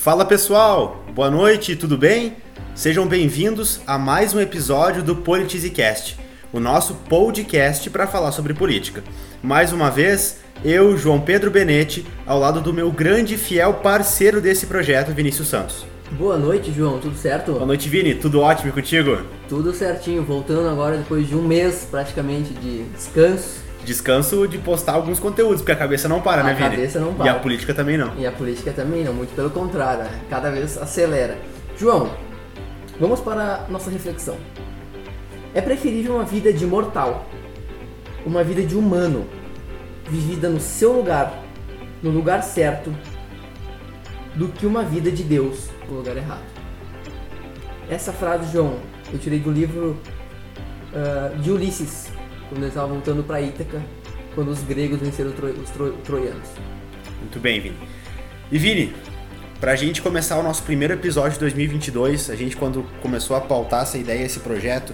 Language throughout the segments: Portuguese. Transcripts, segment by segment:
Fala pessoal, boa noite, tudo bem? Sejam bem-vindos a mais um episódio do PolitiZcast, o nosso podcast para falar sobre política. Mais uma vez, eu, João Pedro Benetti, ao lado do meu grande e fiel parceiro desse projeto, Vinícius Santos. Boa noite, João, tudo certo? Boa noite, Vini, tudo ótimo contigo? Tudo certinho, voltando agora depois de um mês praticamente de descanso. Descanso de postar alguns conteúdos, porque a cabeça não para, a né, Vini? A cabeça não para. E a política também não. E a política também não, muito pelo contrário, né? cada vez acelera. João, vamos para a nossa reflexão. É preferível uma vida de mortal, uma vida de humano, vivida no seu lugar, no lugar certo, do que uma vida de Deus no lugar errado. Essa frase, João, eu tirei do livro uh, de Ulisses, quando ele estava voltando para Ítaca, quando os gregos venceram os tro troianos. Muito bem, Vini. E Vini, para a gente começar o nosso primeiro episódio de 2022, a gente quando começou a pautar essa ideia, esse projeto,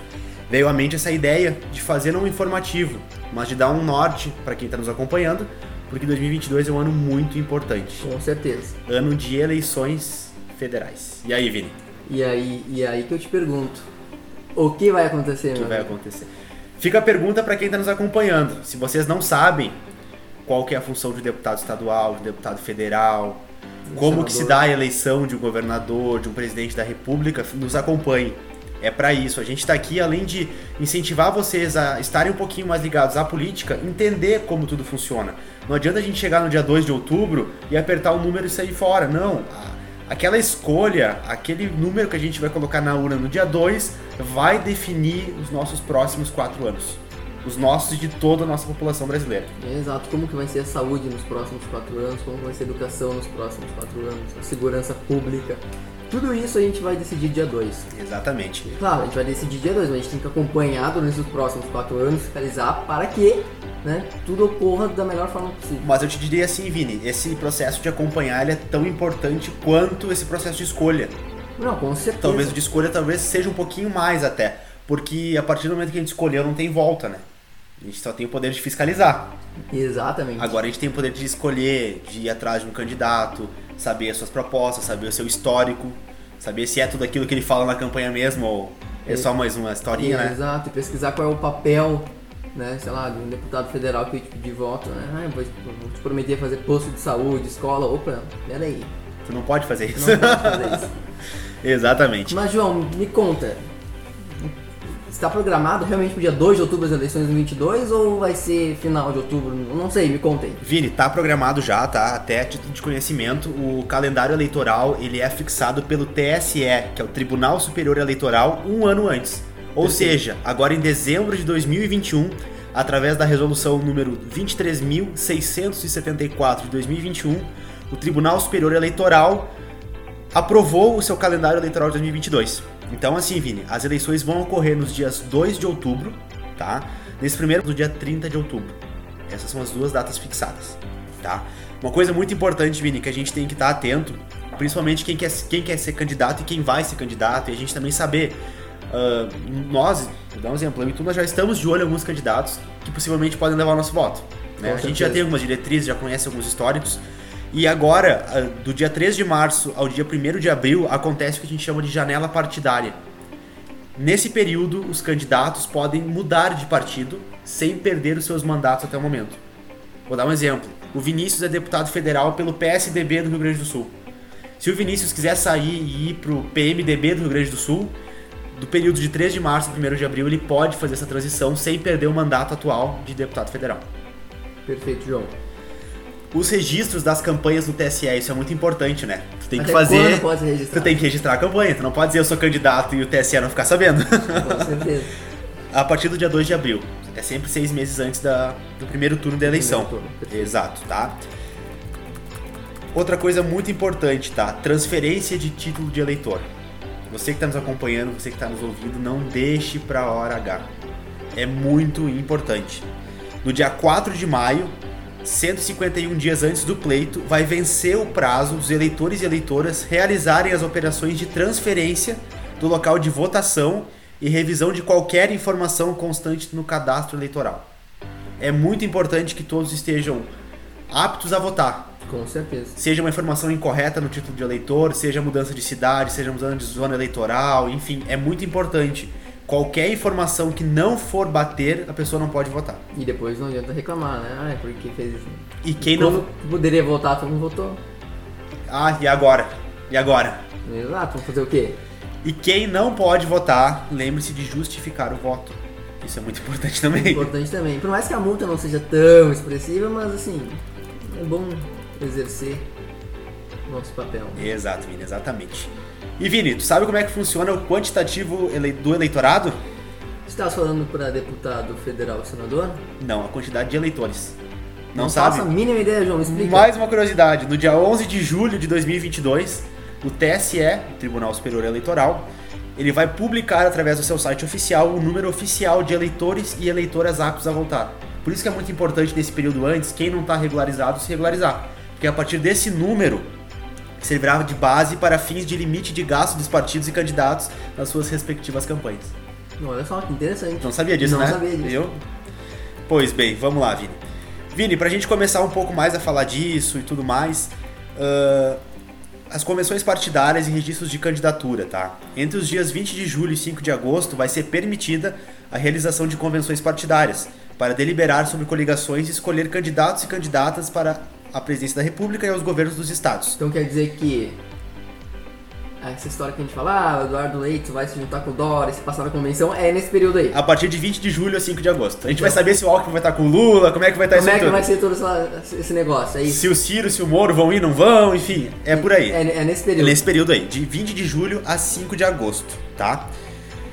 veio à mente essa ideia de fazer não um informativo, mas de dar um norte para quem está nos acompanhando, porque 2022 é um ano muito importante. Com certeza. Ano de eleições federais. E aí, Vini? E aí, e aí que eu te pergunto, o que vai acontecer? O que vai acontecer? Fica a pergunta para quem está nos acompanhando. Se vocês não sabem qual que é a função de deputado estadual, de deputado federal, como que se dá a eleição de um governador, de um presidente da república, nos acompanhe. É para isso. A gente está aqui, além de incentivar vocês a estarem um pouquinho mais ligados à política, entender como tudo funciona. Não adianta a gente chegar no dia 2 de outubro e apertar o número e sair fora. Não. Aquela escolha, aquele número que a gente vai colocar na urna no dia 2, vai definir os nossos próximos quatro anos. Os nossos e de toda a nossa população brasileira. Exato. Como que vai ser a saúde nos próximos quatro anos, como vai ser a educação nos próximos quatro anos, a segurança pública. Tudo isso a gente vai decidir dia 2. Exatamente. Claro, a gente vai decidir dia 2, mas a gente tem que acompanhar durante os próximos quatro anos, fiscalizar para que né, tudo ocorra da melhor forma possível. Mas eu te diria assim, Vini, esse processo de acompanhar ele é tão importante quanto esse processo de escolha. Não, com certeza. Talvez o de escolha talvez seja um pouquinho mais até, porque a partir do momento que a gente escolheu não tem volta, né? A gente só tem o poder de fiscalizar. Exatamente. Agora a gente tem o poder de escolher, de ir atrás de um candidato, saber as suas propostas, saber o seu histórico, saber se é tudo aquilo que ele fala na campanha mesmo ou é só mais uma historinha, é, né? Exato, e pesquisar qual é o papel, né, sei lá, de um deputado federal que te pedir voto, né? Ah, vou, vou te prometer fazer posto de saúde, escola, opa, peraí. Tu não pode fazer isso. Não pode fazer isso. Exatamente. Mas, João, me conta, está programado realmente para o dia 2 de outubro as eleições de 2022 ou vai ser final de outubro? Não sei, me contem. Vini, tá programado já, tá? Até título de conhecimento, o calendário eleitoral ele é fixado pelo TSE, que é o Tribunal Superior Eleitoral, um ano antes. Ou seja, agora em dezembro de 2021, através da resolução número 23.674 de 2021, o Tribunal Superior Eleitoral aprovou o seu calendário eleitoral de 2022. Então, assim, Vini, as eleições vão ocorrer nos dias 2 de outubro, tá? Nesse primeiro, no dia 30 de outubro. Essas são as duas datas fixadas, tá? Uma coisa muito importante, Vini, que a gente tem que estar atento, principalmente quem quer, quem quer ser candidato e quem vai ser candidato, e a gente também saber. Uh, nós, vou dar um exemplo, e tu, nós já estamos de olho em alguns candidatos que possivelmente podem levar o nosso voto. Né? A gente já tem algumas diretrizes, já conhece alguns históricos, e agora, ah, do dia 3 de março ao dia 1 de abril, acontece o que a gente chama de janela partidária. Nesse período, os candidatos podem mudar de partido sem perder os seus mandatos até o momento. Vou dar um exemplo. O Vinícius é deputado federal pelo PSDB do Rio Grande do Sul. Se o Vinícius quiser sair e ir para o PMDB do Rio Grande do Sul, do período de 3 de março a 1 de abril, ele pode fazer essa transição sem perder o mandato atual de deputado federal. Perfeito, João os registros das campanhas no TSE, isso é muito importante, né? Tu tem que fazer. Pode registrar? Tu tem que registrar a campanha, tu não pode dizer eu sou candidato e o TSE não ficar sabendo. Com certeza. a partir do dia 2 de abril. É sempre seis meses antes da, do primeiro turno da eleição. Turno. Exato, tá? Outra coisa muito importante, tá? Transferência de título de eleitor. Você que está nos acompanhando, você que está nos ouvindo, não deixe para a hora H. É muito importante. No dia 4 de maio, 151 dias antes do pleito, vai vencer o prazo dos eleitores e eleitoras realizarem as operações de transferência do local de votação e revisão de qualquer informação constante no cadastro eleitoral. É muito importante que todos estejam aptos a votar. Com certeza. Seja uma informação incorreta no título de eleitor, seja mudança de cidade, seja mudança de zona eleitoral, enfim, é muito importante. Qualquer informação que não for bater, a pessoa não pode votar. E depois não adianta reclamar, né? Ah, é porque fez isso. E quem não. Poderia votar, todo mundo votou. Ah, e agora? E agora? Exato, vamos fazer o quê? E quem não pode votar, lembre-se de justificar o voto. Isso é muito importante também. Importante também. Por mais que a multa não seja tão expressiva, mas assim, é bom exercer nosso papel. Exato, Vini, exatamente. E Vini, tu sabe como é que funciona o quantitativo ele- do eleitorado? Você está falando para deputado federal e senador? Não, a quantidade de eleitores. Não, Não sabe? faço a mínima ideia, João. Explica. Mais uma curiosidade, no dia 11 de julho de 2022, o TSE, o Tribunal Superior Eleitoral, ele vai publicar através do seu site oficial o número oficial de eleitores e eleitoras aptos a votar. Por isso que é muito importante nesse período antes, quem não está regularizado se regularizar, porque a partir desse número servirá de base para fins de limite de gasto dos partidos e candidatos nas suas respectivas campanhas. Olha só, que interessante. Não sabia disso, Não né? sabia disso. Viu? Pois bem, vamos lá, Vini. Vini, pra gente começar um pouco mais a falar disso e tudo mais, ah, as convenções partidárias e registros de candidatura, tá? Entre os dias 20 de julho e 5 de agosto vai ser permitida a realização de convenções partidárias para deliberar sobre coligações e escolher candidatos e candidatas para a presidência da República e aos governos dos estados. Então quer dizer que essa história que a gente fala, ah, o Eduardo Leite vai se juntar com o Dória, se passar na convenção, é nesse período aí. A partir de 20 de julho a 5 de agosto. A gente vai saber se o Alckmin vai estar com o Lula, como é que vai estar Como isso é que tudo. vai ser todo essa- esse negócio? É isso? Se o Ciro, se o Moro vão ir, não vão, enfim, é por aí. É, é nesse É período. nesse período aí, de 20 de julho a 5 de agosto, tá?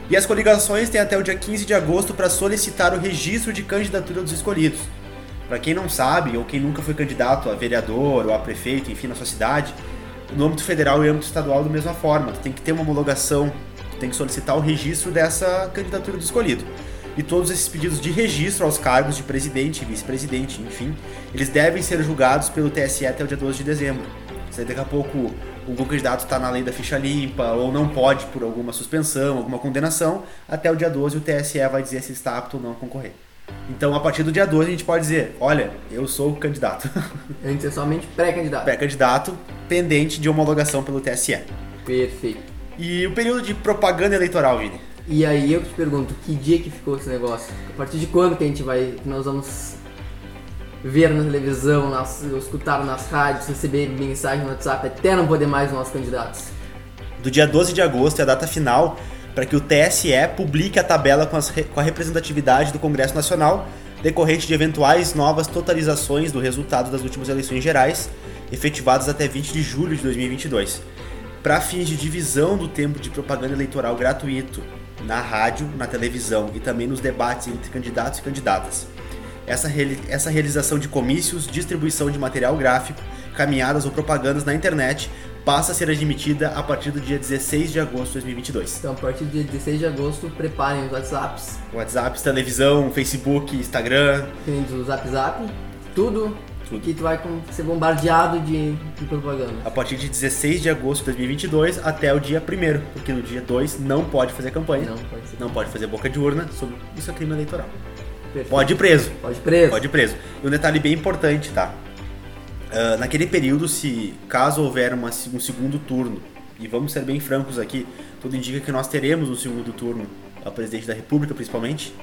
E as coligações têm até o dia 15 de agosto para solicitar o registro de candidatura dos escolhidos. Para quem não sabe, ou quem nunca foi candidato a vereador ou a prefeito, enfim, na sua cidade, no âmbito federal e âmbito estadual da mesma forma. Tu tem que ter uma homologação, tu tem que solicitar o registro dessa candidatura do escolhido. E todos esses pedidos de registro aos cargos de presidente vice-presidente, enfim, eles devem ser julgados pelo TSE até o dia 12 de dezembro. Se daqui a pouco algum candidato está na lei da ficha limpa ou não pode por alguma suspensão, alguma condenação, até o dia 12 o TSE vai dizer se está apto ou não a concorrer. Então, a partir do dia 12 a gente pode dizer, olha, eu sou o candidato. Antes é somente pré-candidato. Pré-candidato pendente de homologação pelo TSE. Perfeito. E o período de propaganda eleitoral, Vini? E aí eu te pergunto, que dia que ficou esse negócio? A partir de quando que a gente vai, que nós vamos ver na televisão, nas, escutar nas rádios, receber mensagem no WhatsApp até não poder mais os nossos candidatos? Do dia 12 de agosto é a data final para que o TSE publique a tabela com, as com a representatividade do Congresso Nacional decorrente de eventuais novas totalizações do resultado das últimas eleições gerais, efetivadas até 20 de julho de 2022, para fins de divisão do tempo de propaganda eleitoral gratuito na rádio, na televisão e também nos debates entre candidatos e candidatas. Essa, reali- essa realização de comícios, distribuição de material gráfico, caminhadas ou propagandas na internet passa a ser admitida a partir do dia 16 de agosto de 2022. Então a partir do dia 16 de agosto, preparem os WhatsApps, WhatsApp, televisão, Facebook, Instagram, tem do Zap Zap, tudo, Tudo. que tu vai ser bombardeado de, de propaganda. a partir de 16 de agosto de 2022 até o dia 1 porque no dia 2 não pode fazer campanha, Não, pode ser. não pode fazer boca de urna, sobre isso é crime eleitoral. Perfeito. Pode ir preso. Pode preso. Pode ir preso. E um detalhe bem importante, tá? Ah, naquele período, se caso houver uma, um segundo turno, e vamos ser bem francos aqui, tudo indica que nós teremos um segundo turno a presidente da República, principalmente.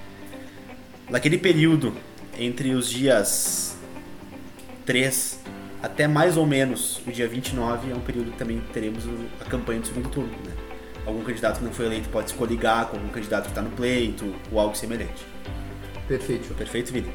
Naquele período, entre os dias 3 até mais ou menos o dia 29, é um período que também teremos a campanha do segundo turno, né? Algum candidato que não foi eleito pode se coligar com algum candidato que está no pleito, ou algo semelhante. Perfeito. Perfeito, Vini?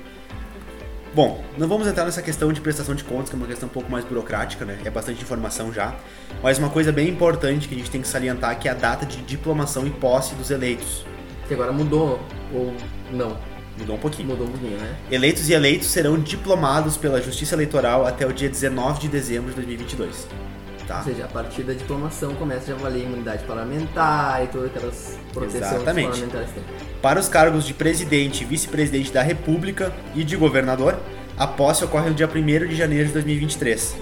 Bom, não vamos entrar nessa questão de prestação de contas, que é uma questão um pouco mais burocrática, né? É bastante informação já. Mas uma coisa bem importante que a gente tem que salientar que é a data de diplomação e posse dos eleitos. Que agora mudou ou não? Mudou um pouquinho. Mudou um pouquinho, né? Eleitos e eleitos serão diplomados pela Justiça Eleitoral até o dia 19 de dezembro de 2022. Tá? Ou seja, a partir da diplomação começa a valer imunidade parlamentar e todas aquelas proteções que os Exatamente. parlamentares têm. Para os cargos de presidente e vice-presidente da República e de governador, a posse ocorre no dia 1 de janeiro de 2023.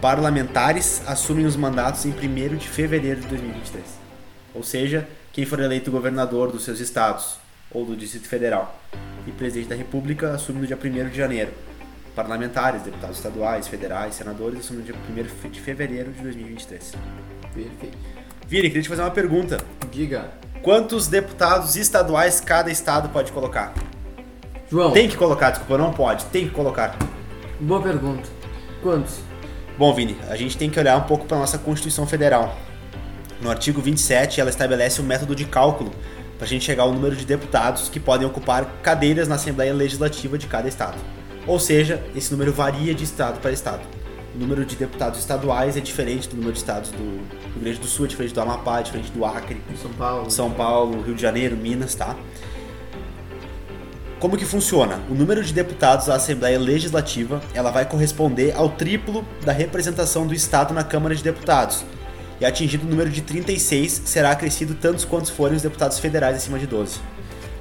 Parlamentares assumem os mandatos em 1 de fevereiro de 2023. Ou seja, quem for eleito governador dos seus estados ou do Distrito Federal e presidente da República assume no dia 1 de janeiro. Parlamentares, deputados estaduais, federais, senadores, isso no dia 1 de fevereiro de 2023. Perfeito. Vini, queria te fazer uma pergunta. Diga. Quantos deputados estaduais cada estado pode colocar? João, Tem que colocar, desculpa, não pode, tem que colocar. boa pergunta. Quantos? Bom, Vini, a gente tem que olhar um pouco para nossa Constituição Federal. No artigo 27, ela estabelece um método de cálculo para a gente chegar ao número de deputados que podem ocupar cadeiras na Assembleia Legislativa de cada estado. Ou seja, esse número varia de estado para estado. O número de deputados estaduais é diferente do número de estados do Rio Grande do Sul, é diferente do Amapá, é diferente do Acre, São Paulo. São Paulo, Rio de Janeiro, Minas, tá? Como que funciona? O número de deputados da Assembleia Legislativa, ela vai corresponder ao triplo da representação do Estado na Câmara de Deputados. E atingido o número de 36, será acrescido tantos quantos forem os deputados federais acima de 12.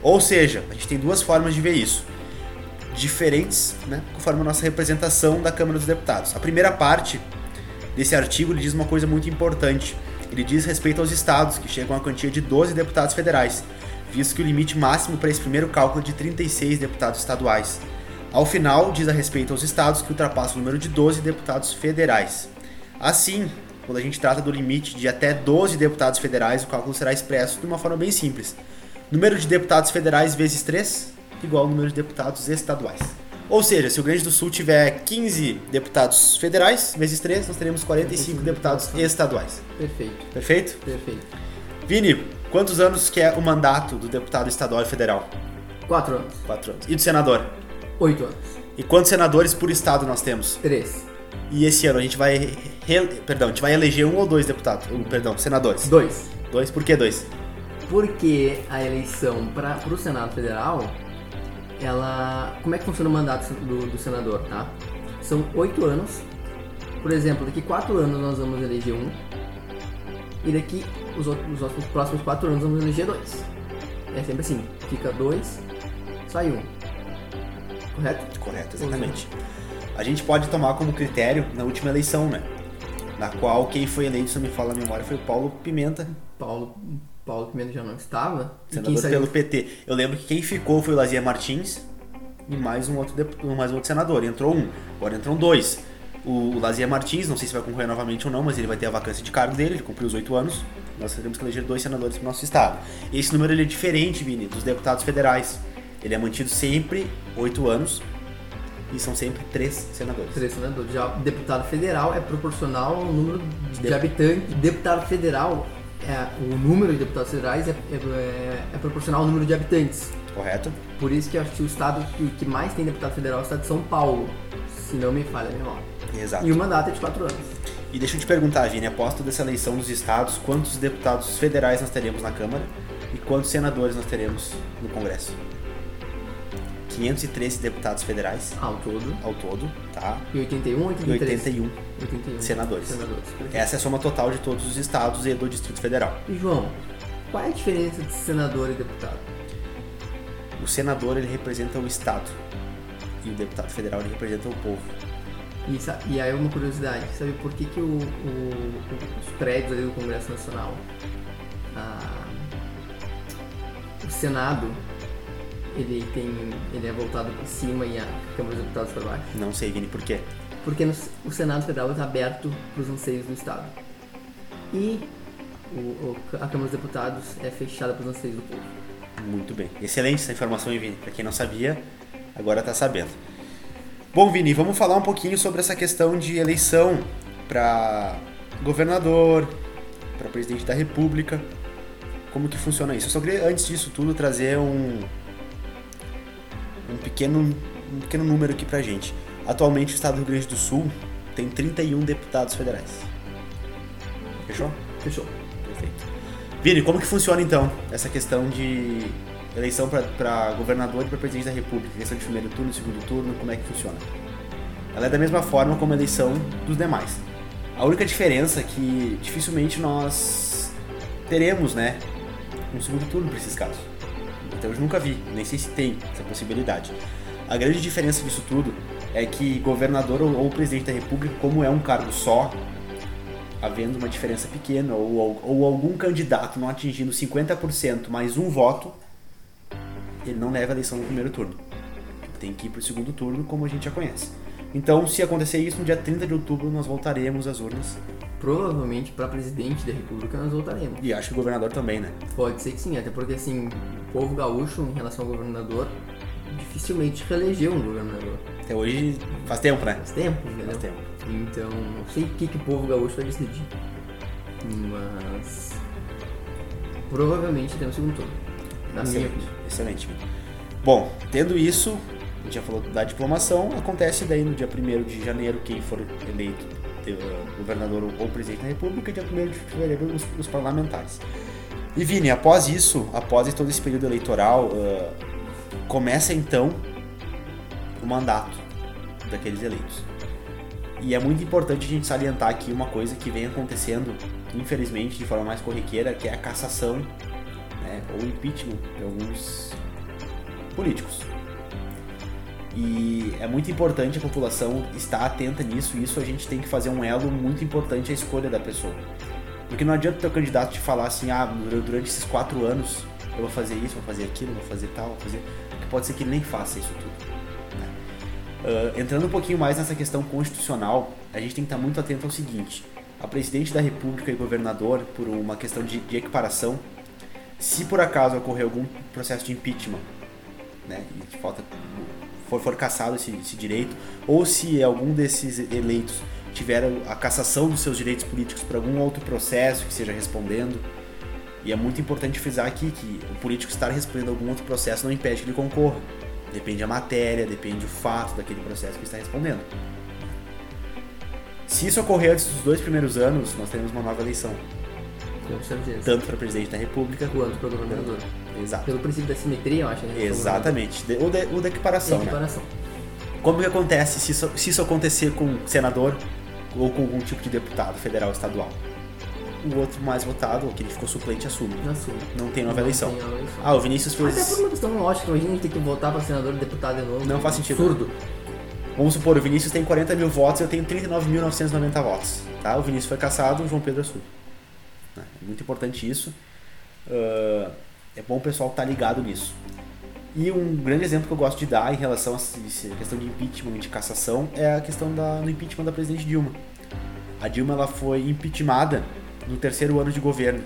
Ou seja, a gente tem duas formas de ver isso. Diferentes, né, conforme a nossa representação da Câmara dos Deputados. A primeira parte desse artigo ele diz uma coisa muito importante. Ele diz respeito aos estados, que chegam a quantia de 12 deputados federais, visto que o limite máximo para esse primeiro cálculo é de 36 deputados estaduais. Ao final, diz a respeito aos estados que ultrapassa o número de 12 deputados federais. Assim, quando a gente trata do limite de até 12 deputados federais, o cálculo será expresso de uma forma bem simples. Número de deputados federais vezes 3 igual ao número de deputados estaduais. Ou seja, se o Rio Grande do Sul tiver 15 deputados federais vezes 3, nós teremos 45 deputados estaduais. Perfeito, Perfeito? perfeito. Vini, quantos anos que é o mandato do deputado estadual e federal? Quatro anos. 4 anos. E do senador? Oito anos. E quantos senadores por estado nós temos? Três. E esse ano a gente vai, re- perdão, a gente vai eleger um ou dois deputados, um, perdão, senadores. Dois. Dois, por que dois? Porque a eleição para o Senado Federal, ela. Como é que funciona o mandato do, do senador, tá? São oito anos. Por exemplo, daqui quatro anos nós vamos eleger um. E daqui os, outros, os outros- os próximos quatro anos vamos eleger dois. É sempre assim. Fica dois, sai um. Correto? Correto, exatamente. A gente pode tomar como critério na última eleição, né? Na qual quem foi eleito, se não me fala a memória, foi o Paulo Pimenta, Paulo, Paulo Pimenta já não estava. E senador saiu? pelo PT. Eu lembro que quem ficou foi o Lazia Martins e mais um outro, dep- mais um outro senador. Entrou um, agora entram dois. O, o Lazia Martins, não sei se vai concorrer novamente ou não, mas ele vai ter a vacância de cargo dele, ele cumpriu os oito anos. Nós teremos que eleger dois senadores para o nosso estado. Esse número ele é diferente, Vini, dos deputados federais. Ele é mantido sempre oito anos e são sempre três senadores. Três senadores. Já o deputado federal é proporcional ao número de, De- habitantes. Deputado federal, é, o número de deputados federais é, é- é proporcional ao número de habitantes. Correto? Por isso que acho que o estado que, que mais tem deputado federal é o estado de São Paulo, se não me falha a memória. Exato. E o mandato é de quatro anos. E deixa eu te perguntar, Vini, após toda essa eleição dos estados, quantos deputados federais nós teremos na Câmara e quantos senadores nós teremos no Congresso? 513 deputados federais Ao todo. ao todo, tá? E 81 ou E 83? 81 81 senadores. senadores. Essa é a soma total de todos os estados e do Distrito Federal. E João, qual é a diferença de senador e deputado? O senador ele representa o estado e o deputado federal ele representa o povo. E, e aí uma curiosidade, sabe por que, que o, o- os prédios ali do Congresso Nacional, ah, o Senado, ele tem, ele é voltado para cima e a Câmara dos Deputados para baixo? Não sei, Vini, por quê? Porque no- o Senado Federal está aberto para os anseios do Estado. E o- o- a Câmara dos Deputados é fechada para os anseios do povo. Muito bem. Excelente essa informação, hein, Vini? Pra quem não sabia, agora tá sabendo. Bom, Vini, vamos falar um pouquinho sobre essa questão de eleição para governador, para presidente da República. Como que funciona isso? Eu só queria, antes disso tudo, trazer um, um, pequeno, um pequeno número aqui pra gente. Atualmente, o estado do Rio Grande do Sul tem 31 deputados federais. Fechou? Fechou. Perfeito. Vini, como que funciona então essa questão de eleição para governador e para presidente da República? Questão de primeiro turno, segundo turno, como é que funciona? Ela é da mesma forma como a eleição dos demais. A única diferença é que dificilmente nós teremos, né, um segundo turno para esses casos. Até hoje nunca vi, nem sei se tem essa possibilidade. A grande diferença disso tudo é que governador ou, ou presidente da República, como é um cargo só, havendo uma diferença pequena ou, ou, ou algum candidato não atingindo 50% mais um voto, ele não leva a eleição no primeiro turno. Tem que ir para o segundo turno, como a gente já conhece. Então, se acontecer isso, no dia 30 de outubro nós voltaremos às urnas. Provavelmente para presidente da república nós voltaremos. E acho que o governador também, né? Pode ser que sim, até porque assim, o povo gaúcho em relação ao governador dificilmente reelegeu um governador. Até hoje faz tempo, né? Faz tempo, entendeu? Faz tempo. Então, não sei o que, que o povo gaúcho vai decidir. Mas. Provavelmente temos segundo turno. Na minha Excelente, opinião. excelente. Bom, tendo isso, a gente já falou da diplomação, acontece daí no dia 1 de janeiro quem for eleito eh, governador ou presidente da república, dia 1 de fevereiro os, os parlamentares. E Vini, após isso, após todo esse período eleitoral, eh, começa então o mandato daqueles eleitos. E é muito importante a gente salientar aqui uma coisa que vem acontecendo, infelizmente, de forma mais corriqueira, que é a cassação né, ou impeachment de alguns políticos. E é muito importante a população estar atenta nisso, e isso a gente tem que fazer um elo muito importante à escolha da pessoa. Porque não adianta o teu candidato te falar assim, ah, durante esses quatro anos eu vou fazer isso, vou fazer aquilo, vou fazer tal, vou fazer. Porque pode ser que ele nem faça isso tudo. Ah, entrando um pouquinho mais nessa questão constitucional, a gente tem que estar muito atento ao seguinte: a presidente da República e governador, por uma questão de, de equiparação, se por acaso ocorrer algum processo de impeachment, né, e falta for, for cassado esse, esse direito, ou se algum desses eleitos tiver a cassação dos seus direitos políticos por algum outro processo que seja respondendo, e é muito importante frisar aqui que o político estar respondendo algum outro processo não impede que ele concorra. Depende a matéria, depende o fato daquele processo que está respondendo. Se isso ocorrer antes dos dois primeiros anos, nós teremos uma nova eleição, Com certeza. tanto para presidente da República Quanto para governador. Exato. Pelo princípio da simetria, eu acho. Né? Exatamente. Ou, de, ou da equiparação, né? Equiparação. Como que acontece se isso, se isso acontecer com senador ou com algum tipo de deputado federal ou estadual? O outro mais votado, que ficou suplente, assume. Sua. Não tem nova Não eleição. tem nova eleição. Ah, o Vinícius Até por fez. uma questão lógica, a gente ter que votar para senador e deputado de novo. Não faz sentido. Absurdo. Vamos supor, o Vinícius tem 40 mil votos, eu tenho 39.990 votos. Tá? O Vinícius foi caçado, o João Pedro assume. É muito importante isso. Ah, é bom o pessoal estar ligado nisso. E um grande exemplo que eu gosto de dar em relação a essa questão de impeachment e de cassação é a questão da, do impeachment da presidente Dilma. A Dilma ela foi impeachmentada no terceiro ano de governo.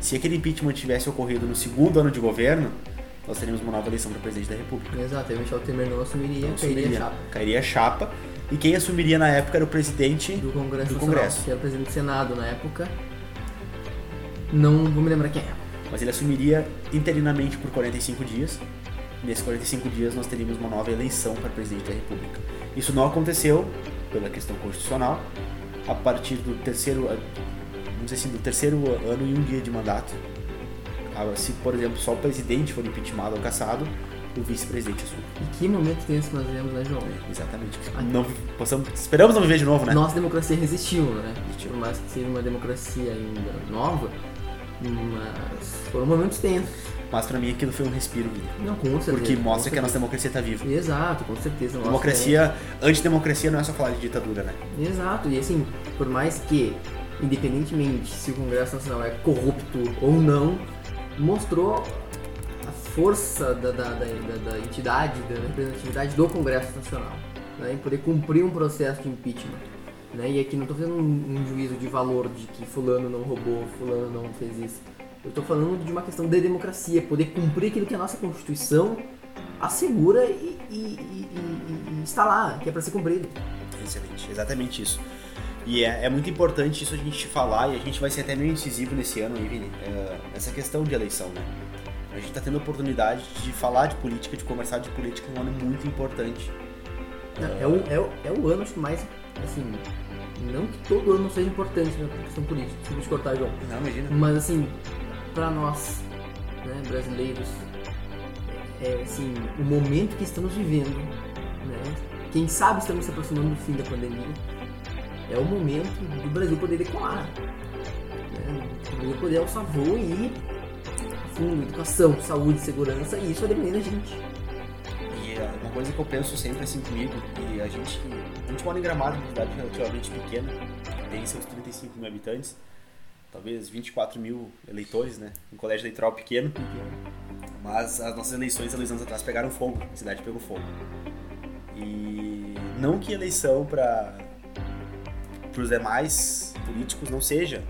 Se aquele impeachment tivesse ocorrido no segundo ano de governo, nós teríamos uma nova eleição para presidente da República. Exato, o Michel Temer não assumiria, Não cairia a assumiria. chapa. Cairia a chapa. E quem assumiria na época era o presidente Do Congresso do Congresso. que era o presidente do Senado na época. Não vou me lembrar quem é. Mas ele assumiria interinamente por 45 dias. Nesses 45 dias nós teríamos uma nova eleição para presidente da República. Isso não aconteceu pela questão constitucional. A partir do terceiro, vamos dizer assim, do terceiro ano e um dia de mandato, Ah, se por exemplo só o presidente for impeachmentado ou cassado, o vice-presidente assume. E que momento tenso nós vivemos, né, João? Exatamente. Não, possamos, esperamos não viver de novo, né? Nossa democracia resistiu, né? Resistiu. Por mais que seja uma democracia ainda nova, mas foram momentos tensos. Mas pra mim aquilo foi um respiro. Não, com certeza. Porque mostra que a nossa certeza. democracia tá viva. Exato, com certeza. Democracia, antidemocracia não é só falar de ditadura, né? é- Exato, e assim, por mais que, independentemente se o Congresso Nacional é corrupto ou não, mostrou a força da, da, da, da- da entidade, da representatividade do Congresso Nacional, né, em poder cumprir um processo de impeachment. Né? E aqui não estou fazendo um, um juízo de valor de que fulano não roubou, fulano não fez isso. Eu estou falando de uma questão de democracia, poder cumprir aquilo que a nossa Constituição assegura e, e- e- e está lá, que é para ser cumprido. Excelente, exatamente isso. E é, é muito importante isso a gente falar, e a gente vai ser até meio incisivo nesse ano aí, Vini, é, essa questão de eleição, né? A gente tá tendo a oportunidade de falar de política, de conversar de política, um ano muito importante. É, o, é, o, é o ano mais, assim, não que todo ano seja importante na questão política, desculpa te cortar, João. Não, imagina. Mas assim, pra nós, né, brasileiros, é assim, o momento que estamos vivendo, né? Quem sabe estamos se aproximando do fim da pandemia. É o momento do Brasil poder decolar. Né? O Brasil poder alçar voo e fundo, educação, saúde, segurança, e isso vai depender da gente. E é uma coisa que eu penso sempre assim comigo, e a gente, a gente mora em Gramado, uma cidade relativamente pequena, tem seus 35 mil habitantes, talvez 24 mil eleitores, né? Um colégio eleitoral pequeno, mas as nossas eleições, há dois anos atrás, pegaram fogo, a cidade pegou fogo. E não que eleição para os demais políticos não seja,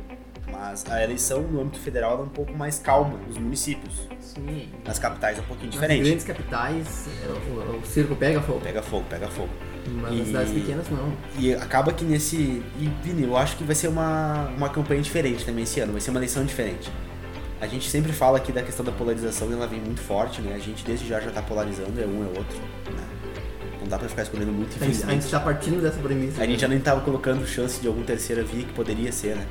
mas a eleição no âmbito federal é um pouco mais calma nos municípios. Sim. Nas capitais é um pouquinho Nas diferente. grandes capitais, é, o, o circo pega fogo. Pega fogo, pega fogo. Mas E- nas cidades pequenas, não. E acaba que nesse. E, Vini, eu acho que vai ser uma, uma campanha diferente também esse ano, vai ser uma eleição diferente. A gente sempre fala aqui da questão da polarização e ela vem muito forte, né? A gente desde já já tá polarizando, é um é outro, né? Não dá pra ficar escolhendo muito, A gente, a gente infelizmente. tá partindo dessa premissa. A gente já nem tava colocando chance de alguma terceira via que poderia ser, né?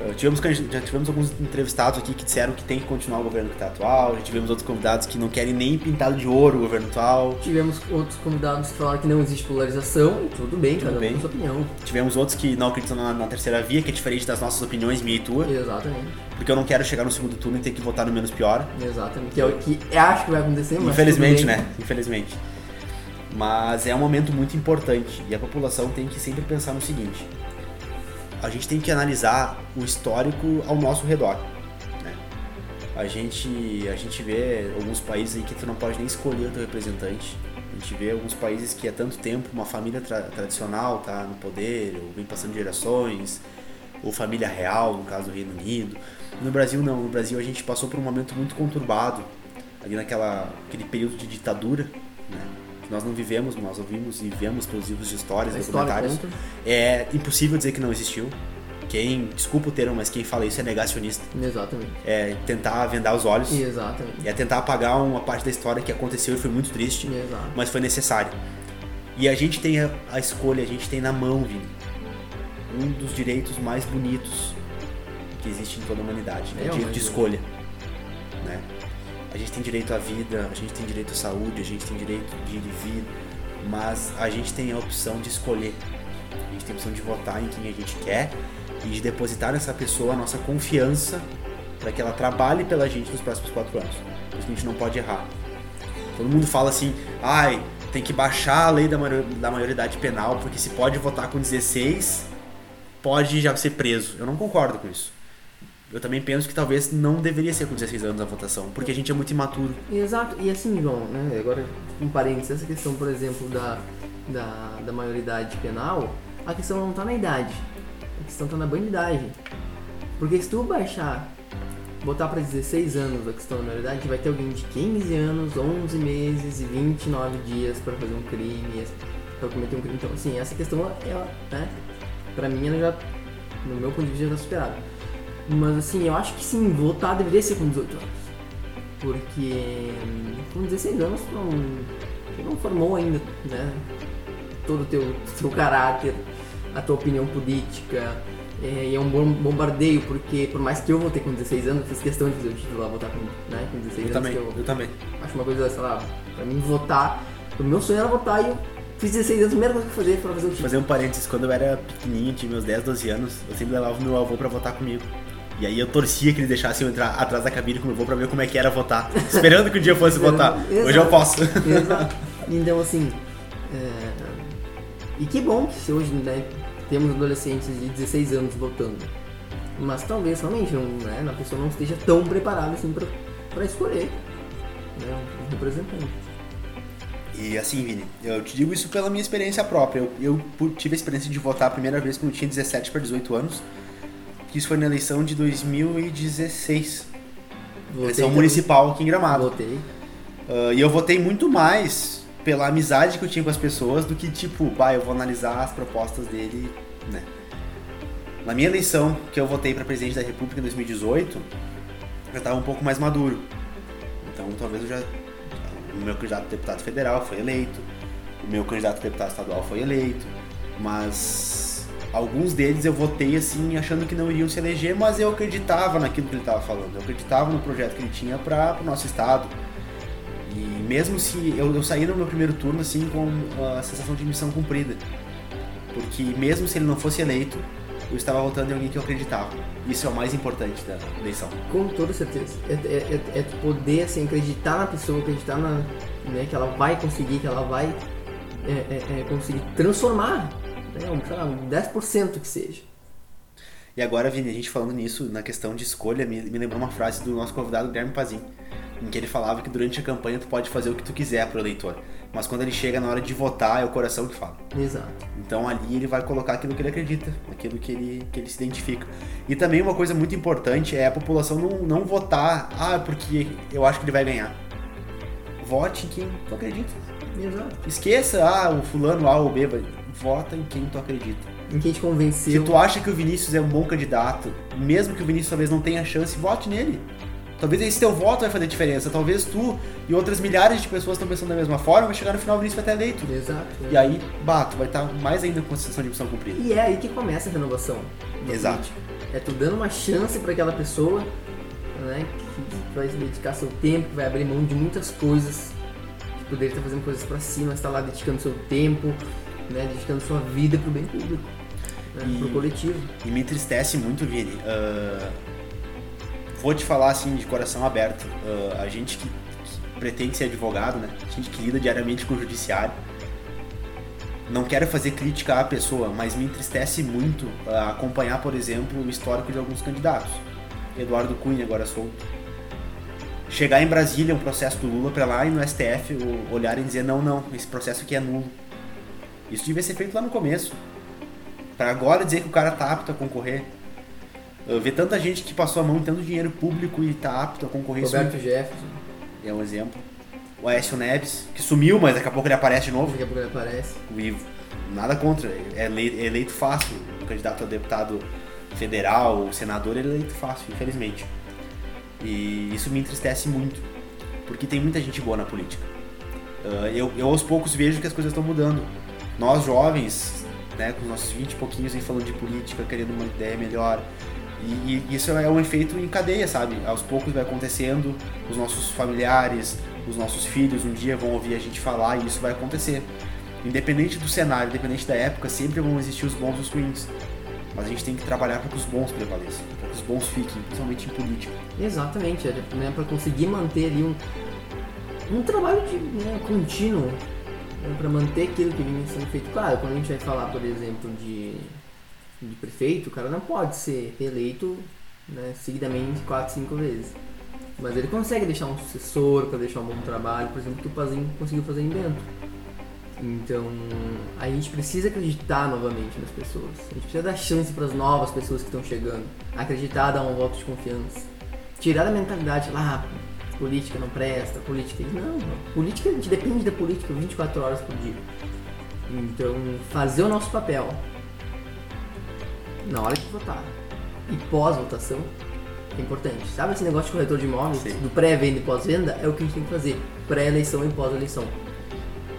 Uh, tivemos, já tivemos alguns entrevistados aqui que disseram que tem que continuar o governo que tá atual, já tivemos outros convidados que não querem nem pintado de ouro o governo atual, Tivemos outros convidados que falaram que não existe polarização tudo bem, Tudo cada um bem. com sua opinião. tivemos outros que não acreditam na, na terceira via, que é diferente das nossas opiniões, minha e tua, Exatamente. porque eu não quero chegar no segundo turno e ter que votar no menos pior. Exatamente. Que é o que acho que vai acontecer, mas. Infelizmente, né? Infelizmente. Mas é um momento muito importante e a população tem que sempre pensar no seguinte: a gente tem que analisar o histórico ao nosso redor. Né? A gente a gente vê alguns países aí que tu não pode nem escolher o teu representante. A gente vê alguns países que há tanto tempo uma família tra- tradicional tá no poder, ou vem passando gerações, ou família real, no caso do Reino Unido. No Brasil não, no Brasil a gente passou por um momento muito conturbado, ali naquela aquele período de ditadura, né? Que nós não vivemos, nós ouvimos e vemos pelos livros de histórias, A história documentários. conta. É impossível dizer que não existiu. Quem, desculpa o termo, mas quem fala isso é negacionista. Exatamente. É tentar vendar os olhos. Exatamente. É tentar apagar uma parte da história que aconteceu e foi muito triste, Exato. mas foi necessário. E a gente tem a, a escolha, a gente tem na mão, Vini, um dos direitos mais bonitos que existe em toda a humanidade, né? É, o direito de escolha. Né? A gente tem direito à vida, a gente tem direito à saúde, a gente tem direito de ir e vir, mas a gente tem a opção de escolher. A gente tem a opção de votar em quem a gente quer e de depositar nessa pessoa a nossa confiança para que ela trabalhe pela gente nos próximos quatro anos. Por isso a gente não pode errar. Todo mundo fala assim, ai, tem que baixar a lei da, maior- da maioridade penal, porque se pode votar com 16, pode já ser preso. Eu não concordo com isso. Eu também penso que talvez não deveria ser com 16 anos a votação, porque a gente é muito imaturo. Exato, e assim, João, né, agora um parênteses, essa questão, por exemplo, da, da, da maioridade penal, a questão não tá na idade, a questão tá na bandidagem. Porque se tu baixar, botar pra 16 anos a questão da maioridade, vai ter alguém de 15 anos, 11 meses e 29 dias pra fazer um crime, pra cometer um crime. Então, assim, essa questão, ela, né, pra mim, ela já, no meu ponto de vista, já tá superada. Mas assim, eu acho que sim, votar deveria ser com 18 anos. Porque com 16 anos tu não, tu não formou ainda né, todo o teu, teu caráter, a tua opinião política. É, e é um bom bombardeio, porque por mais que eu votei com 16 anos, fiz questão de fazer o título lá, votar com, né, com 16 Eu anos. também, eu eu também. acho uma coisa, sei lá, pra mim votar, o meu sonho era votar e eu fiz 16 anos, a primeira coisa que eu fazer foi fazer o título. Fazer um parênteses, quando eu era pequenininho, tinha meus 10, 12 anos, eu sempre levava o meu avô pra votar comigo. E aí eu torcia que ele deixasse eu entrar atrás da cabine com o meu avô pra ver como é que era votar. Esperando que um dia eu fosse votar. Exato. Hoje eu posso. Exato. Então, assim. é, E que bom que se hoje né, temos adolescentes de 16 anos votando. Mas talvez realmente não, né, a pessoa não esteja tão preparada assim pra, pra escolher né, um representante. E assim, Vini, eu te digo isso pela minha experiência própria. Eu, eu tive a experiência de votar a primeira vez quando eu tinha 17 para 18 anos. Que isso foi na eleição de 2016. Votei Eleição também. municipal aqui em Gramado. Votei. Ah, e eu votei muito mais pela amizade que eu tinha com as pessoas do que tipo, bah, eu vou analisar as propostas dele, né? Na minha eleição, que eu votei para presidente da República em 2018, eu estava um pouco mais maduro. Então, talvez eu já o meu candidato a deputado federal foi eleito, o meu candidato a deputado estadual foi eleito, mas alguns deles eu votei assim achando que não iriam se eleger, mas eu acreditava naquilo que ele estava falando, eu acreditava no projeto que ele tinha para o nosso estado. E mesmo se eu, eu saí no meu primeiro turno assim com a sensação de missão cumprida, porque mesmo se ele não fosse eleito, eu estava votando em alguém que eu acreditava. Isso é o mais importante da eleição. Com toda certeza. É, é, é, é poder assim, acreditar na pessoa, acreditar na, né, que ela vai conseguir, que ela vai é, é, é, conseguir transformar né, um, sei lá, um 10% que seja. E agora, Vini, a gente falando nisso, na questão de escolha, me, me lembrou uma frase do nosso convidado Guilherme Pazin, em que ele falava que durante a campanha tu pode fazer o que tu quiser pro eleitor, mas quando ele chega na hora de votar é o coração que fala. Exato. Então ali ele vai colocar aquilo que ele acredita, aquilo que ele, que ele se identifica. E também uma coisa muito importante é a população não, não votar, ah, porque eu acho que ele vai ganhar. Vote em quem tu acredita. Exato. Esqueça, ah, o fulano A ou B, vai- vota em quem tu acredita. Em quem te Se convenceu. tu acha que o Vinícius é um bom candidato, mesmo que o Vinícius talvez não tenha chance, vote nele. Talvez esse teu voto vai fazer diferença. Talvez tu e outras milhares de pessoas estão pensando da mesma forma, vai chegar no final o Vinícius vai estar eleito. Exato. E aí, bato, vai estar mais ainda com a sensação de missão cumprida. E é aí que começa a renovação. Exato. É tu dando uma chance para aquela pessoa, né, que vai se dedicar seu tempo, que vai abrir mão de muitas coisas, que poderia estar fazendo coisas para si, mas está lá dedicando seu tempo, né, dedicando sua vida pro bem público, né, E- pro coletivo. E me entristece muito, Vini. ah, vou te falar assim, de coração aberto. ah, a gente que, que pretende ser advogado, né? A gente que lida diariamente com o judiciário. Não quero fazer crítica à pessoa, mas me entristece muito ah, acompanhar, por exemplo, o histórico de alguns candidatos. Eduardo Cunha, agora solto. Chegar em Brasília, um processo do Lula pra lá e no STF o- olharem e dizer: não, não, esse processo aqui é nulo. Isso devia ser feito lá no começo. Pra agora dizer que o cara tá apto a concorrer. Eu ver tanta gente que passou a mão em tanto dinheiro público e tá apto a concorrer. Roberto Jefferson, é um exemplo. O Aécio Neves, que sumiu, mas daqui a pouco ele aparece de novo. daqui a pouco ele aparece. E nada contra, é é eleito fácil. O candidato a deputado federal, senador, ele é eleito fácil, infelizmente. E isso me entristece muito, porque tem muita gente boa na política. Ah, eu, eu aos poucos vejo que as coisas estão mudando. Nós jovens, né, com nossos 20 e pouquinhos aí falando de política, querendo uma ideia melhor. E, e isso é um efeito em cadeia, sabe? Aos poucos vai acontecendo, os nossos familiares, os nossos filhos um dia vão ouvir a gente falar e isso vai acontecer. Independente do cenário, independente da época, sempre vão existir os bons e os ruins. Mas a gente tem que trabalhar para que os bons prevaleçam, para que os bons fiquem, principalmente em política. Exatamente, é, né, para conseguir manter ali um, um trabalho de, né, contínuo, né, para manter aquilo que vinha sendo feito. Claro, quando a gente vai falar, por exemplo, de, de prefeito, o cara não pode ser reeleito né, seguidamente 4, 5 vezes. Mas ele consegue deixar um sucessor para deixar um bom trabalho, por exemplo, que o Pazinho conseguiu fazer em Bento. Então, a gente precisa acreditar novamente nas pessoas. A gente precisa dar chance para as novas pessoas que estão chegando. Acreditar, dar um voto de confiança. Tirar da mentalidade lá, ah, política não presta, política. Não, política a gente depende da política 24 horas por dia. Então, fazer o nosso papel na hora de votar e pós-votação é importante. Sabe esse negócio de corretor de imóveis? Sim. Do pré-venda e pós-venda? É o que a gente tem que fazer. Pré-eleição e pós-eleição.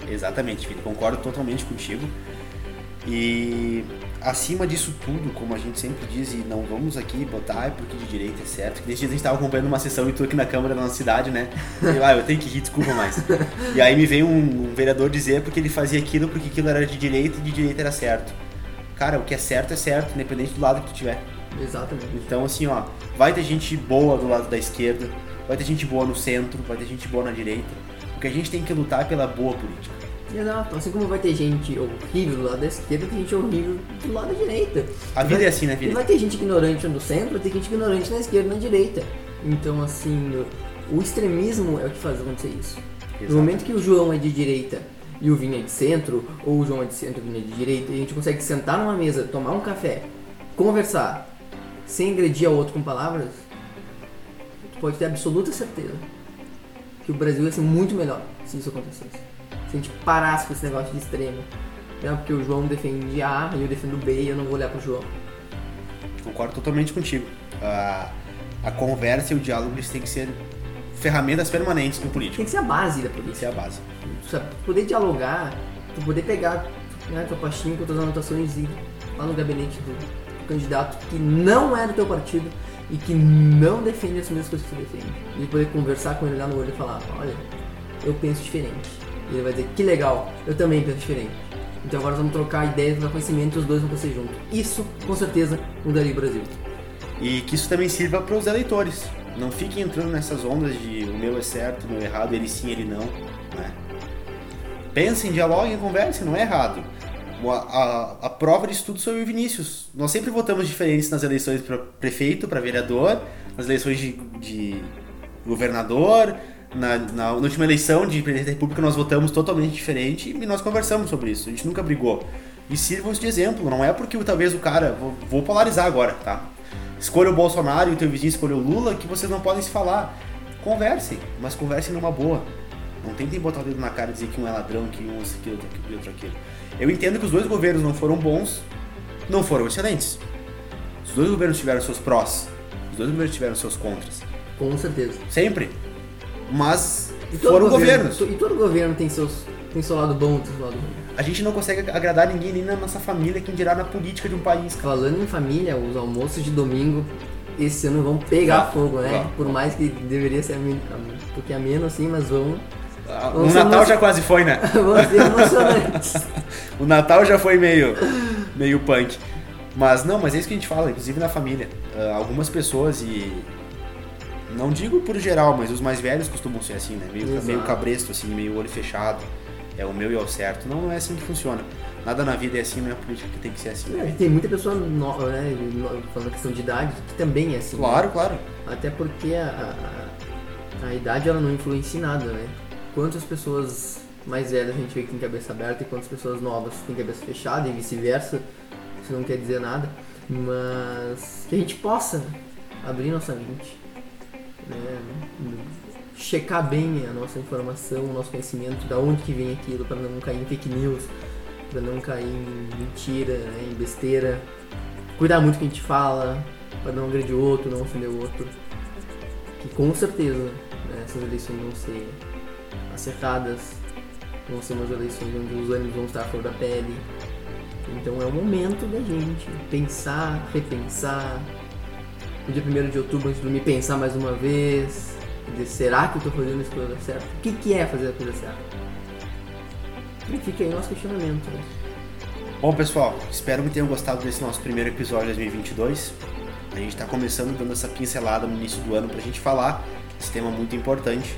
Exatamente, Felipe, concordo totalmente contigo. E acima disso tudo, como a gente sempre diz, e não vamos aqui botar é porque de direita é certo, que desde dia a gente estava acompanhando uma sessão e tu aqui na Câmara da nossa cidade, né? Eu, ah, eu tenho que rir, desculpa mais. E aí me veio um, um vereador dizer porque ele fazia aquilo porque aquilo era de direita e de direita era certo. Cara, o que é certo é certo, independente do lado que tu tiver. Exatamente. Então, assim, ó, vai ter gente boa do lado da esquerda, vai ter gente boa no centro, vai ter gente boa na direita. O que a gente tem que lutar é pela boa política. Exato. Assim como vai ter gente horrível do lado da esquerda, tem gente horrível do lado da direita. A vida vai- é assim, né, Felipe? vai ter gente ignorante no centro, ter gente ignorante na esquerda e na direita. Então, assim, o extremismo é o que faz acontecer isso. Exato. No momento que o João é de direita e o Vinho é de centro, ou o João é de centro e o Vinho é de direita, e a gente consegue sentar numa mesa, tomar um café, conversar, sem agredir ao outro com palavras, tu pode ter absoluta certeza que o Brasil ia ser muito melhor se isso acontecesse. Se a gente parasse com esse negócio de extremo. Não, porque o João defende A e eu defendo B e eu não vou olhar pro João. Concordo totalmente contigo. A, a conversa e o diálogo eles têm que ser ferramentas permanentes no político. Tem que ser a base da Tem que política. ser a base. Tu poder dialogar, tu poder pegar né, tua pastinha com tuas anotações e ir lá no gabinete do, do candidato que não é do teu partido e que não defende as mesmas coisas que tu defende. E poder conversar com ele lá no olho e falar, olha, eu penso diferente. E ele vai dizer, que legal, eu também penso diferente. Então agora vamos trocar ideias, trocar conhecimento e os dois vão crescer juntos. Isso, com certeza, mudaria o Brasil. E que isso também sirva para os eleitores. Não fiquem entrando nessas ondas de o meu é certo, o meu é errado, ele sim, ele não. Né? Pensem, dialoguem, conversem, não é errado. A, a, a prova de estudo foi o Vinícius. Nós sempre votamos diferentes nas eleições para prefeito, para vereador, nas eleições de, de governador, na, na, última eleição de presidente da República nós votamos totalmente diferente e nós conversamos sobre isso. A gente nunca brigou. E sirvam-se de exemplo. Não é porque talvez o cara. Vou, vou, polarizar agora, tá? Escolha o Bolsonaro e o teu vizinho escolheu o Lula, que vocês não podem se falar. Conversem, mas conversem numa boa. Não tentem botar o dedo na cara e dizer que um é ladrão, que um é isso aquilo, que outro aquilo. Eu entendo que os dois governos não foram bons, não foram excelentes. Os dois governos tiveram seus prós, os dois governos tiveram seus contras. Com certeza. Sempre. Mas foram governo, governos. E todo governo tem, seus, tem seu lado bom e seu lado ruim. A gente não consegue agradar ninguém nem na nossa família, quem dirá na política de um país. Falando em família, os almoços de domingo esse ano vão pegar ah, fogo, né? Ah, Por mais que deveria ser um pouquinho menos assim, mas vão. Ah, o Natal já quase foi, né? vão ser emocionantes. o Natal já foi meio, meio punk. Mas não, mas é isso que a gente fala, inclusive na família. Uh, algumas pessoas e não digo por geral, mas os mais velhos costumam ser assim, né? Meio, meio cabresto, assim, meio olho fechado. É o meu e é o certo. Não, não é assim que funciona. Nada na vida é assim, não é política que tem que ser assim. É, tem muita pessoa, no, né, falando questão de idade, que também é assim. Claro, né? claro. Até porque a, a, a, idade ela não influencia em nada, né? Quantas pessoas mais velhas a gente vê que tem cabeça aberta e quantas pessoas novas têm cabeça fechada e vice-versa. Isso não quer dizer nada. Mas que a gente possa abrir nossa mente né, checar bem a nossa informação, o nosso conhecimento, da onde que vem aquilo, para não cair em fake news, para não cair em mentira, né, em besteira. Cuidar muito do que a gente fala, para não agredir o outro, não ofender o outro. Que com certeza né, essas eleições vão ser acertadas, vão ser umas eleições onde os ânimos vão estar fora da pele. Então é o momento da gente pensar, repensar, no dia 1 de outubro, antes de dormir, pensar mais uma vez. Dizer, será que eu estou fazendo a coisa certa? O que, que é fazer a coisa certa? E fica aí o nosso questionamento. Né? Bom, pessoal, espero que tenham gostado desse nosso primeiro episódio de 2022. A gente está começando dando essa pincelada no início do ano para a gente falar esse tema muito importante.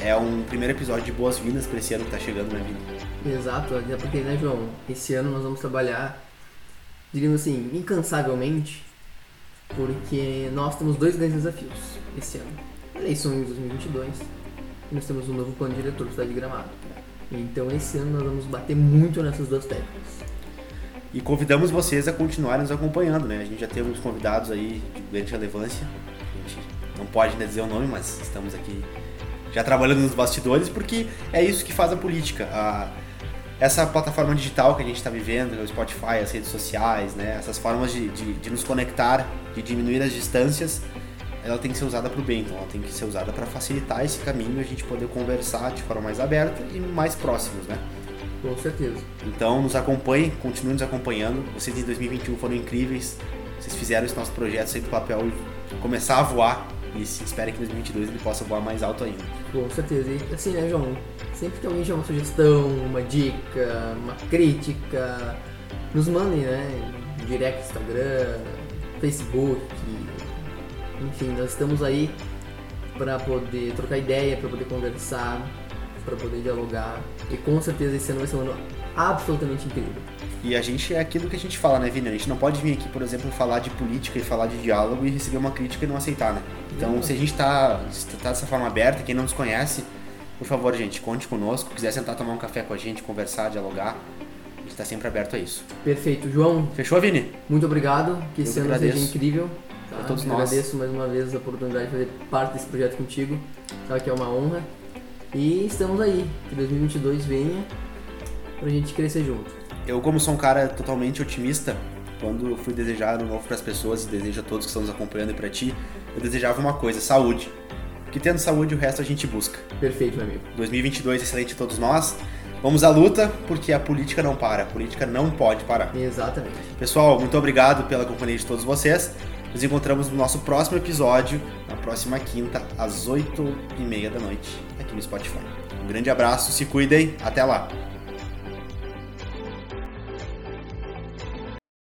É um primeiro episódio de boas-vindas para esse ano que está chegando na vida. Exato, até porque, né, João? Esse ano nós vamos trabalhar, diríamos assim, incansavelmente porque nós temos dois grandes desafios esse ano. Eleições 2022 e nós temos um novo plano diretor do Cidade de Gramado. Então esse ano nós vamos bater muito nessas duas técnicas. E convidamos vocês a continuarem nos acompanhando, né? A gente já tem uns convidados aí de grande relevância. A gente não pode ainda dizer o nome, mas estamos aqui já trabalhando nos bastidores, porque é isso que faz a política. A essa plataforma digital que a gente está vivendo, o Spotify, as redes sociais, né, essas formas de, de, de, nos conectar, de diminuir as distâncias, ela tem que ser usada para o bem, então ela tem que ser usada para facilitar esse caminho e a gente poder conversar de forma mais aberta e mais próximos, né? Com certeza. Então nos acompanhem, continuem nos acompanhando. Vocês em 2021 foram incríveis. Vocês fizeram esse nosso projeto sair do papel e começar a voar. E se espera que em 2022 ele possa voar mais alto ainda. Com certeza. E assim, né, João? Sempre que alguém tiver uma sugestão, uma dica, uma crítica, nos mandem, né? Direct Instagram, Facebook. Enfim, nós estamos aí para poder trocar ideia, para poder conversar, para poder dialogar. E com certeza esse ano vai ser um ano absolutamente incrível. E a gente é aquilo que a gente fala, né, Vini? A gente não pode vir aqui, por exemplo, falar de política e falar de diálogo e receber uma crítica e não aceitar, né? Então, não. se a gente está tá dessa forma aberta, quem não nos conhece, por favor, gente, conte conosco. Quiser sentar tomar um café com a gente, conversar, dialogar, a gente está sempre aberto a isso. Perfeito. João. Fechou, Vini? Muito obrigado. Que esse ano seja incrível. Tá? todos nós. Agradeço mais uma vez a oportunidade de fazer parte desse projeto contigo. Sabe que é uma honra. E estamos aí. Que 2022 venha pra gente crescer junto. Eu, como sou um cara totalmente otimista, quando fui desejar um novo para as pessoas desejo a todos que estão nos acompanhando e para ti, eu desejava uma coisa: saúde. Que tendo saúde, o resto a gente busca. Perfeito, meu amigo. 2022 excelente a todos nós. Vamos à luta, porque a política não para. A política não pode parar. Exatamente. Pessoal, muito obrigado pela companhia de todos vocês. Nos encontramos no nosso próximo episódio, na próxima quinta, às 8 e meia da noite, aqui no Spotify. Um grande abraço, se cuidem, até lá!